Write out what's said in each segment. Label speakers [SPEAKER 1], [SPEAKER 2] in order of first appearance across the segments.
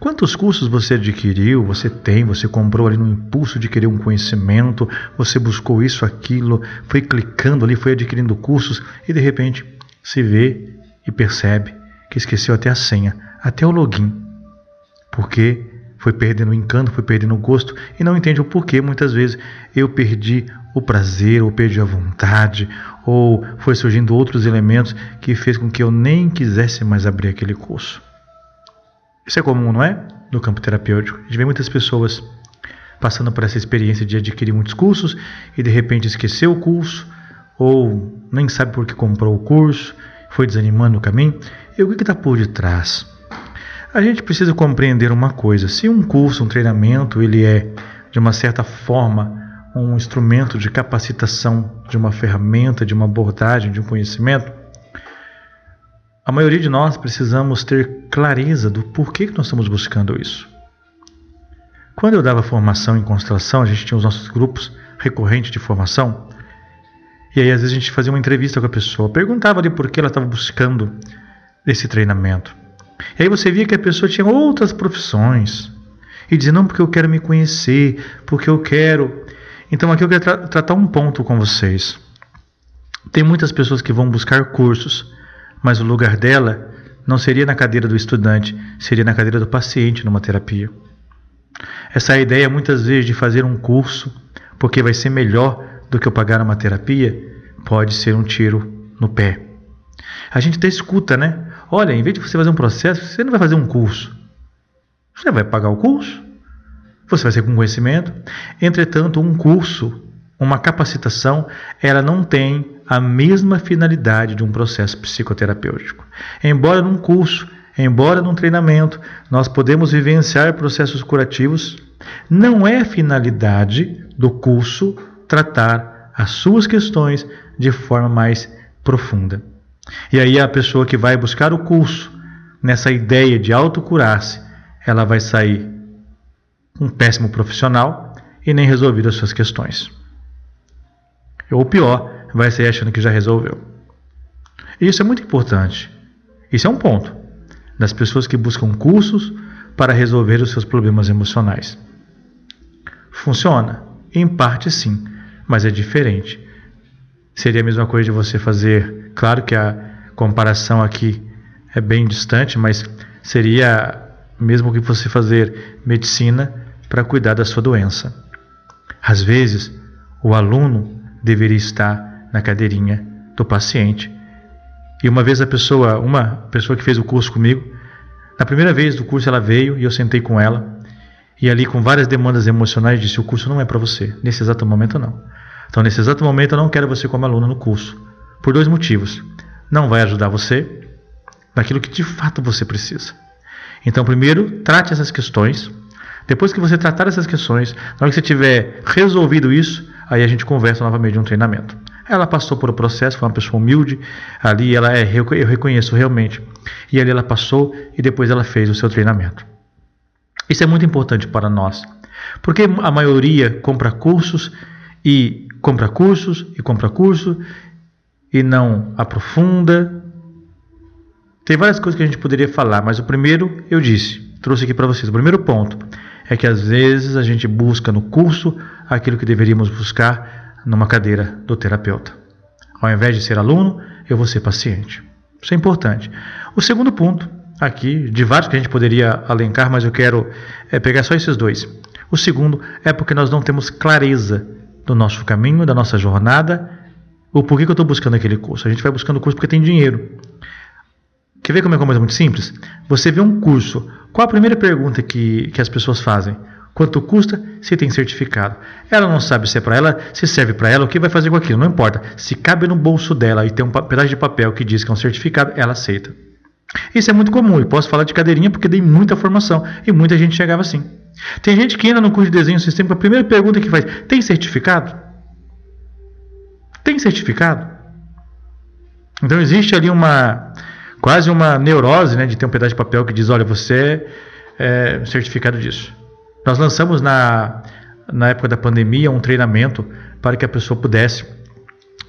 [SPEAKER 1] Quantos cursos você adquiriu, você tem, você comprou ali no impulso de querer um conhecimento, você buscou isso, aquilo, foi clicando ali, foi adquirindo cursos e de repente se vê e percebe que esqueceu até a senha, até o login. Porque foi perdendo o encanto, foi perdendo o gosto e não entende o porquê muitas vezes eu perdi o prazer, ou perdi a vontade, ou foi surgindo outros elementos que fez com que eu nem quisesse mais abrir aquele curso. Isso é comum, não é? No campo terapêutico. A gente vê muitas pessoas passando por essa experiência de adquirir muitos cursos e de repente esqueceu o curso, ou nem sabe por que comprou o curso, foi desanimando no caminho. E o que está por detrás? A gente precisa compreender uma coisa: se um curso, um treinamento, ele é de uma certa forma um instrumento de capacitação, de uma ferramenta, de uma abordagem, de um conhecimento, a maioria de nós precisamos ter clareza do porquê que nós estamos buscando isso. Quando eu dava formação em constelação, a gente tinha os nossos grupos recorrentes de formação, e aí às vezes a gente fazia uma entrevista com a pessoa, perguntava ali por que ela estava buscando esse treinamento. E aí você via que a pessoa tinha outras profissões, e dizia, não, porque eu quero me conhecer, porque eu quero. Então aqui eu quero tra tratar um ponto com vocês. Tem muitas pessoas que vão buscar cursos mas o lugar dela não seria na cadeira do estudante, seria na cadeira do paciente numa terapia. Essa ideia muitas vezes de fazer um curso porque vai ser melhor do que eu pagar uma terapia pode ser um tiro no pé. A gente até escuta, né? Olha, em vez de você fazer um processo, você não vai fazer um curso. Você vai pagar o curso, você vai ser com conhecimento. Entretanto, um curso, uma capacitação, ela não tem a mesma finalidade de um processo psicoterapêutico. Embora num curso, embora num treinamento, nós podemos vivenciar processos curativos, não é finalidade do curso tratar as suas questões de forma mais profunda. E aí a pessoa que vai buscar o curso nessa ideia de autocurar-se, ela vai sair um péssimo profissional e nem resolver as suas questões. Ou pior, vai sair achando que já resolveu. Isso é muito importante. Isso é um ponto das pessoas que buscam cursos para resolver os seus problemas emocionais. Funciona? Em parte sim, mas é diferente. Seria a mesma coisa de você fazer, claro que a comparação aqui é bem distante, mas seria mesmo que você fazer medicina para cuidar da sua doença. Às vezes, o aluno deveria estar na cadeirinha do paciente. E uma vez a pessoa, uma pessoa que fez o curso comigo, na primeira vez do curso ela veio e eu sentei com ela e ali com várias demandas emocionais disse o curso não é para você, nesse exato momento não. Então nesse exato momento eu não quero você como aluna no curso, por dois motivos. Não vai ajudar você naquilo que de fato você precisa. Então primeiro trate essas questões. Depois que você tratar essas questões, na hora que você tiver resolvido isso, aí a gente conversa novamente de um treinamento. Ela passou por um processo, foi uma pessoa humilde, ali ela é, eu reconheço realmente. E ali ela passou e depois ela fez o seu treinamento. Isso é muito importante para nós, porque a maioria compra cursos e compra cursos e compra curso e não aprofunda. Tem várias coisas que a gente poderia falar, mas o primeiro eu disse, trouxe aqui para vocês. O primeiro ponto é que às vezes a gente busca no curso aquilo que deveríamos buscar numa cadeira do terapeuta. Ao invés de ser aluno, eu vou ser paciente. Isso é importante. O segundo ponto, aqui, de vários que a gente poderia alencar, mas eu quero é, pegar só esses dois. O segundo é porque nós não temos clareza do nosso caminho, da nossa jornada, o porquê que eu estou buscando aquele curso. A gente vai buscando o curso porque tem dinheiro. Quer ver como é uma coisa muito simples? Você vê um curso. Qual a primeira pergunta que, que as pessoas fazem? Quanto custa? Se tem certificado. Ela não sabe se é para ela, se serve para ela, o que vai fazer com aquilo, não importa. Se cabe no bolso dela e tem um pedaço de papel que diz que é um certificado, ela aceita. Isso é muito comum, e posso falar de cadeirinha porque dei muita formação e muita gente chegava assim. Tem gente que entra no curso de desenho sistêmico, a primeira pergunta que faz: tem certificado? Tem certificado? Então existe ali uma quase uma neurose né, de ter um pedaço de papel que diz: olha, você é certificado disso. Nós lançamos na, na época da pandemia um treinamento para que a pessoa pudesse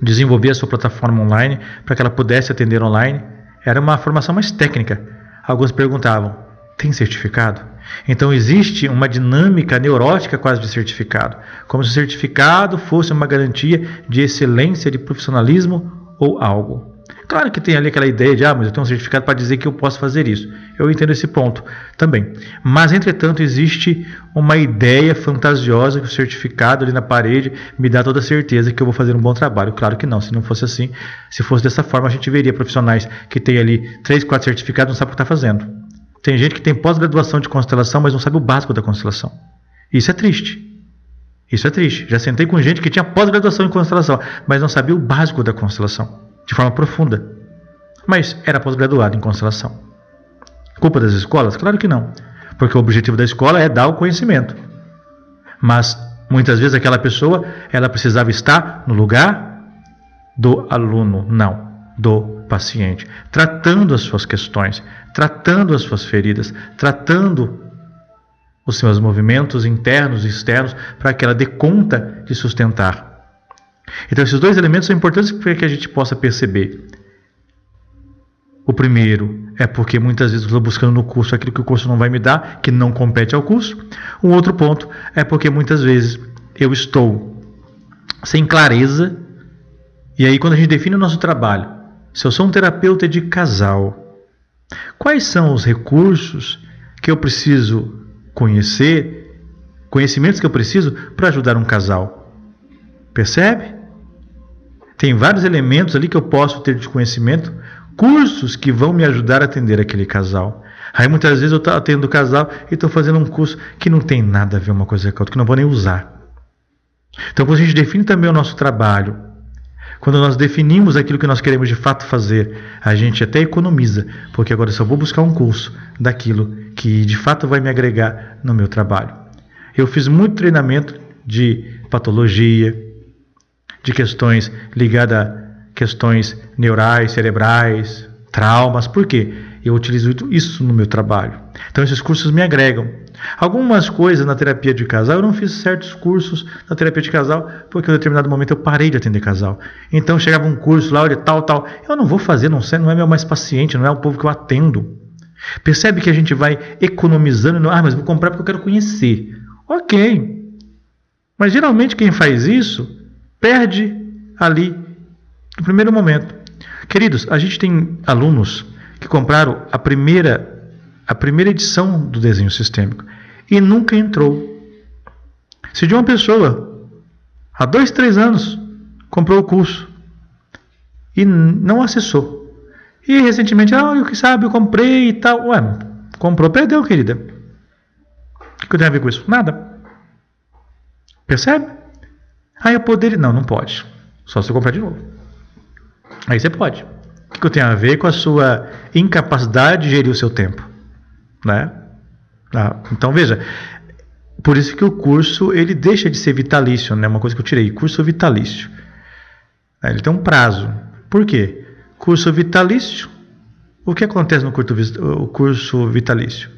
[SPEAKER 1] desenvolver a sua plataforma online, para que ela pudesse atender online. Era uma formação mais técnica. Alguns perguntavam: tem certificado? Então existe uma dinâmica neurótica quase de certificado, como se o certificado fosse uma garantia de excelência, de profissionalismo ou algo. Claro que tem ali aquela ideia de, ah, mas eu tenho um certificado para dizer que eu posso fazer isso. Eu entendo esse ponto também. Mas, entretanto, existe uma ideia fantasiosa que o certificado ali na parede me dá toda a certeza que eu vou fazer um bom trabalho. Claro que não, se não fosse assim, se fosse dessa forma, a gente veria profissionais que têm ali três, quatro certificados não sabem o que está fazendo. Tem gente que tem pós-graduação de constelação, mas não sabe o básico da constelação. Isso é triste. Isso é triste. Já sentei com gente que tinha pós-graduação em constelação, mas não sabia o básico da constelação de forma profunda. Mas era pós-graduado em constelação. Culpa das escolas? Claro que não. Porque o objetivo da escola é dar o conhecimento. Mas muitas vezes aquela pessoa, ela precisava estar no lugar do aluno, não, do paciente, tratando as suas questões, tratando as suas feridas, tratando os seus movimentos internos e externos para que ela dê conta de sustentar então, esses dois elementos são importantes para que a gente possa perceber. O primeiro é porque muitas vezes eu estou buscando no curso aquilo que o curso não vai me dar, que não compete ao curso. O outro ponto é porque muitas vezes eu estou sem clareza, e aí quando a gente define o nosso trabalho, se eu sou um terapeuta de casal, quais são os recursos que eu preciso conhecer, conhecimentos que eu preciso para ajudar um casal? Percebe? Tem vários elementos ali que eu posso ter de conhecimento, cursos que vão me ajudar a atender aquele casal. Aí muitas vezes eu estou atendendo o casal e estou fazendo um curso que não tem nada a ver uma coisa com a outra, que não vou nem usar. Então, quando a gente define também o nosso trabalho, quando nós definimos aquilo que nós queremos de fato fazer, a gente até economiza, porque agora eu só vou buscar um curso daquilo que de fato vai me agregar no meu trabalho. Eu fiz muito treinamento de patologia, de questões ligadas a questões neurais, cerebrais, traumas. Por quê? Eu utilizo isso no meu trabalho. Então esses cursos me agregam. Algumas coisas na terapia de casal, eu não fiz certos cursos na terapia de casal, porque em determinado momento eu parei de atender casal. Então chegava um curso lá, olha, tal, tal. Eu não vou fazer, não sei, não é meu mais paciente, não é o povo que eu atendo. Percebe que a gente vai economizando, ah, mas vou comprar porque eu quero conhecer. Ok. Mas geralmente quem faz isso perde ali no primeiro momento. Queridos, a gente tem alunos que compraram a primeira a primeira edição do desenho sistêmico e nunca entrou. Se de uma pessoa há dois, três anos comprou o curso e não acessou. E recentemente, ah, o que sabe, eu comprei e tal. Ué, comprou, perdeu, querida. O que tenho a ver com isso? Nada. Percebe? Ah, eu poderia. Não, não pode. Só se eu comprar de novo. Aí você pode. O que, eu tenho a ver com a sua incapacidade de gerir o seu tempo? Né? Ah, então veja, por isso que o curso ele deixa de ser vitalício, né? Uma coisa que eu tirei, curso vitalício. Ele tem um prazo. Por quê? Curso vitalício. O que acontece no curso vitalício?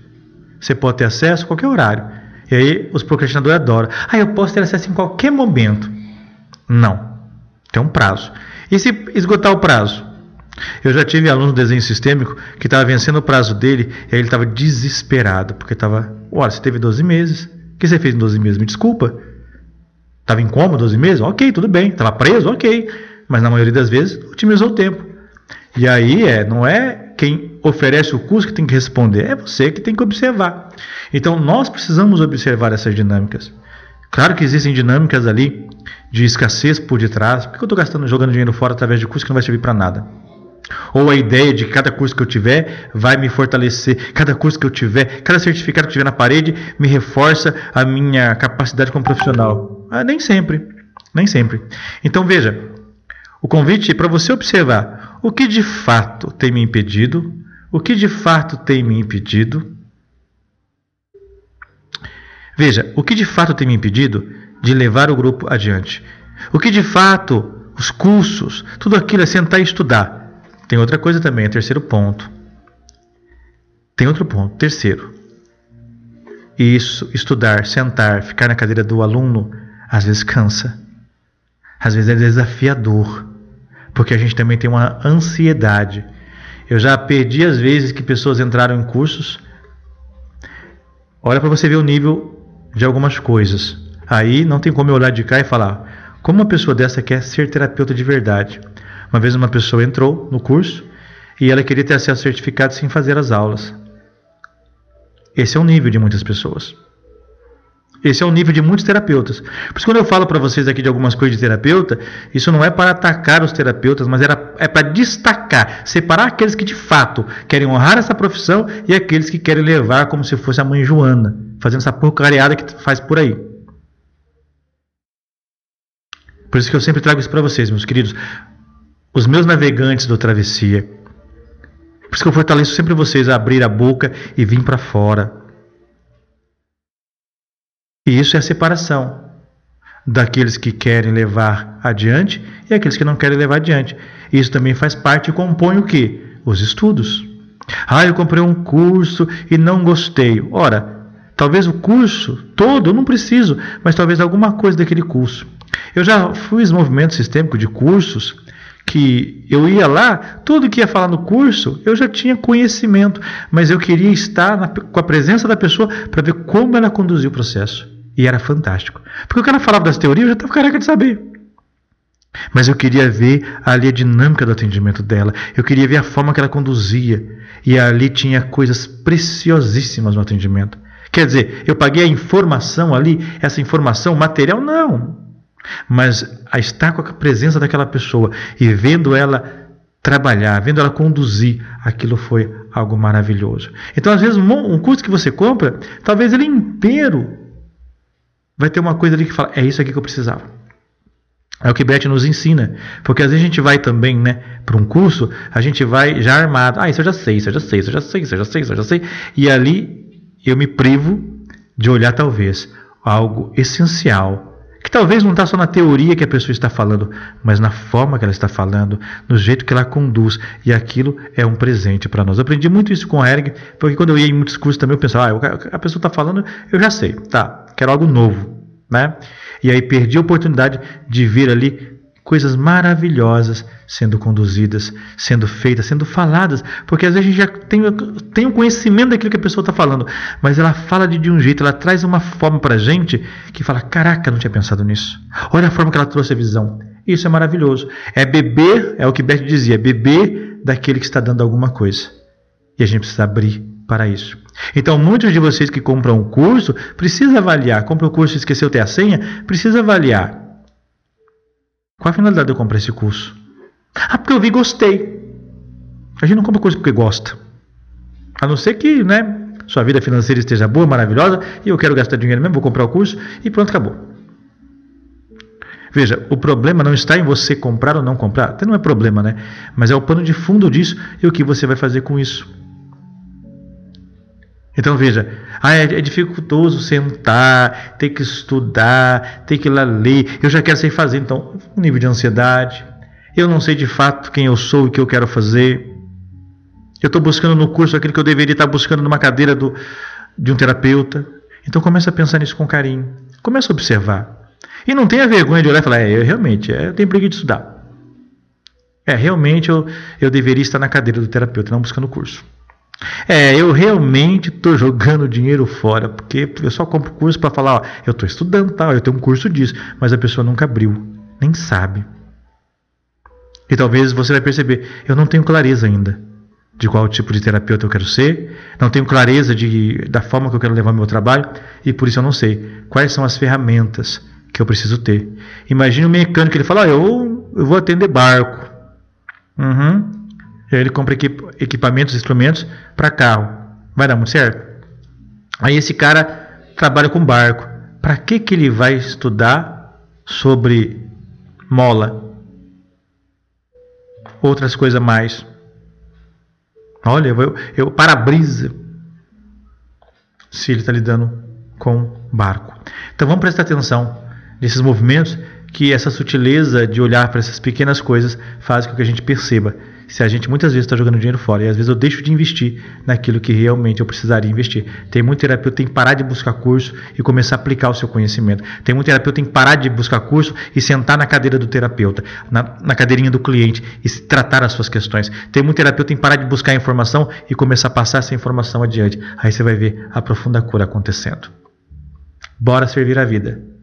[SPEAKER 1] Você pode ter acesso a qualquer horário. E aí os procrastinadores adoram. Ah, eu posso ter acesso em qualquer momento. Não. Tem um prazo. E se esgotar o prazo? Eu já tive aluno de desenho sistêmico que estava vencendo o prazo dele e ele estava desesperado, porque estava, olha, você teve 12 meses. O que você fez em 12 meses? Me desculpa. Estava em coma 12 meses? Ok, tudo bem. Estava preso? Ok. Mas na maioria das vezes otimizou o tempo. E aí é, não é quem oferece o curso que tem que responder, é você que tem que observar. Então nós precisamos observar essas dinâmicas. Claro que existem dinâmicas ali de escassez por detrás. Por que eu estou gastando, jogando dinheiro fora através de curso que não vai servir para nada? Ou a ideia de que cada curso que eu tiver vai me fortalecer, cada curso que eu tiver, cada certificado que eu tiver na parede me reforça a minha capacidade como profissional. Ah, nem sempre, nem sempre. Então veja, o convite é para você observar o que de fato tem me impedido, o que de fato tem me impedido. Veja, o que de fato tem me impedido de levar o grupo adiante. O que de fato, os cursos, tudo aquilo é sentar e estudar. Tem outra coisa também, é terceiro ponto. Tem outro ponto, terceiro. Isso, estudar, sentar, ficar na cadeira do aluno, às vezes cansa. Às vezes é desafiador, porque a gente também tem uma ansiedade. Eu já perdi as vezes que pessoas entraram em cursos olha para você ver o nível de algumas coisas. Aí não tem como eu olhar de cá e falar como uma pessoa dessa quer ser terapeuta de verdade. Uma vez uma pessoa entrou no curso e ela queria ter acesso certificado sem fazer as aulas. Esse é o nível de muitas pessoas. Esse é o nível de muitos terapeutas. Por isso, quando eu falo para vocês aqui de algumas coisas de terapeuta, isso não é para atacar os terapeutas, mas era, é para destacar, separar aqueles que de fato querem honrar essa profissão e aqueles que querem levar como se fosse a mãe Joana, fazendo essa porcariada que faz por aí. Por isso que eu sempre trago isso para vocês, meus queridos. Os meus navegantes do Travessia. Por isso que eu fortaleço sempre vocês a abrir a boca e vir para fora. E isso é a separação daqueles que querem levar adiante e aqueles que não querem levar adiante. Isso também faz parte e compõe o que? Os estudos. Ah, eu comprei um curso e não gostei. Ora, talvez o curso todo eu não preciso, mas talvez alguma coisa daquele curso. Eu já fiz movimento sistêmico de cursos que eu ia lá, tudo que ia falar no curso, eu já tinha conhecimento, mas eu queria estar na, com a presença da pessoa para ver como ela conduziu o processo. E era fantástico. Porque o cara falava das teorias, eu já estava careca de saber. Mas eu queria ver ali a dinâmica do atendimento dela. Eu queria ver a forma que ela conduzia. E ali tinha coisas preciosíssimas no atendimento. Quer dizer, eu paguei a informação ali, essa informação material, não. Mas a estar com a presença daquela pessoa e vendo ela trabalhar, vendo ela conduzir, aquilo foi algo maravilhoso. Então, às vezes, um curso que você compra, talvez ele inteiro vai ter uma coisa ali que fala: é isso aqui que eu precisava. É o que Beth nos ensina. Porque às vezes a gente vai também, né, para um curso, a gente vai já armado. Ah, isso eu já sei, isso eu já sei, isso eu já sei, isso eu já sei, isso eu já sei. E ali eu me privo de olhar, talvez, algo essencial. Que talvez não está só na teoria que a pessoa está falando, mas na forma que ela está falando, no jeito que ela conduz. E aquilo é um presente para nós. Eu aprendi muito isso com a Eric, porque quando eu ia em muitos cursos também, eu pensava, ah, a pessoa está falando, eu já sei. Tá, quero algo novo, né? E aí perdi a oportunidade de ver ali coisas maravilhosas sendo conduzidas, sendo feitas, sendo faladas, porque às vezes a gente já tem, tem um conhecimento daquilo que a pessoa está falando, mas ela fala de, de um jeito, ela traz uma forma para a gente que fala: caraca, não tinha pensado nisso. Olha a forma que ela trouxe a visão. Isso é maravilhoso. É beber, é o que Beth dizia, é beber daquele que está dando alguma coisa. E a gente precisa abrir para isso. Então, muitos de vocês que compram um curso, precisa avaliar. Compra o curso e esqueceu ter a senha, precisa avaliar. Qual a finalidade de eu comprar esse curso? Ah, porque eu vi e gostei. A gente não compra curso porque gosta. A não ser que, né, sua vida financeira esteja boa, maravilhosa, e eu quero gastar dinheiro mesmo, vou comprar o curso e pronto, acabou. Veja, o problema não está em você comprar ou não comprar, até não é problema, né? Mas é o pano de fundo disso e o que você vai fazer com isso. Então veja, ah, é, é, dificultoso sentar, ter que estudar, ter que ir lá ler. Eu já quero sair fazer, então, um nível de ansiedade. Eu não sei de fato quem eu sou e o que eu quero fazer. Eu estou buscando no curso aquilo que eu deveria estar buscando numa cadeira do, de um terapeuta. Então começa a pensar nisso com carinho. Começa a observar. E não tenha vergonha de olhar e falar, é, eu realmente, é, eu tenho preguiça de estudar. É, realmente eu, eu deveria estar na cadeira do terapeuta, não buscando o curso. É, eu realmente estou jogando dinheiro fora, porque eu só compro curso para falar, ó, eu estou estudando, tal, eu tenho um curso disso, mas a pessoa nunca abriu, nem sabe. E talvez você vai perceber, eu não tenho clareza ainda de qual tipo de terapeuta eu quero ser, não tenho clareza de, da forma que eu quero levar meu trabalho, e por isso eu não sei quais são as ferramentas que eu preciso ter. Imagine um mecânico, ele fala, eu, eu vou atender barco. Uhum. Aí ele compra equipamentos, instrumentos para carro. Vai dar muito certo? Aí esse cara trabalha com barco. Para que, que ele vai estudar sobre mola? Outras coisas mais. Olha, eu, eu para-brisa. Se ele está lidando com barco. Então vamos prestar atenção nesses movimentos que essa sutileza de olhar para essas pequenas coisas faz com que a gente perceba se a gente muitas vezes está jogando dinheiro fora e às vezes eu deixo de investir naquilo que realmente eu precisaria investir. Tem muito terapeuta que tem que parar de buscar curso e começar a aplicar o seu conhecimento. Tem muito terapeuta que tem que parar de buscar curso e sentar na cadeira do terapeuta, na, na cadeirinha do cliente e tratar as suas questões. Tem muito terapeuta que tem que parar de buscar informação e começar a passar essa informação adiante. Aí você vai ver a profunda cura acontecendo. Bora servir a vida.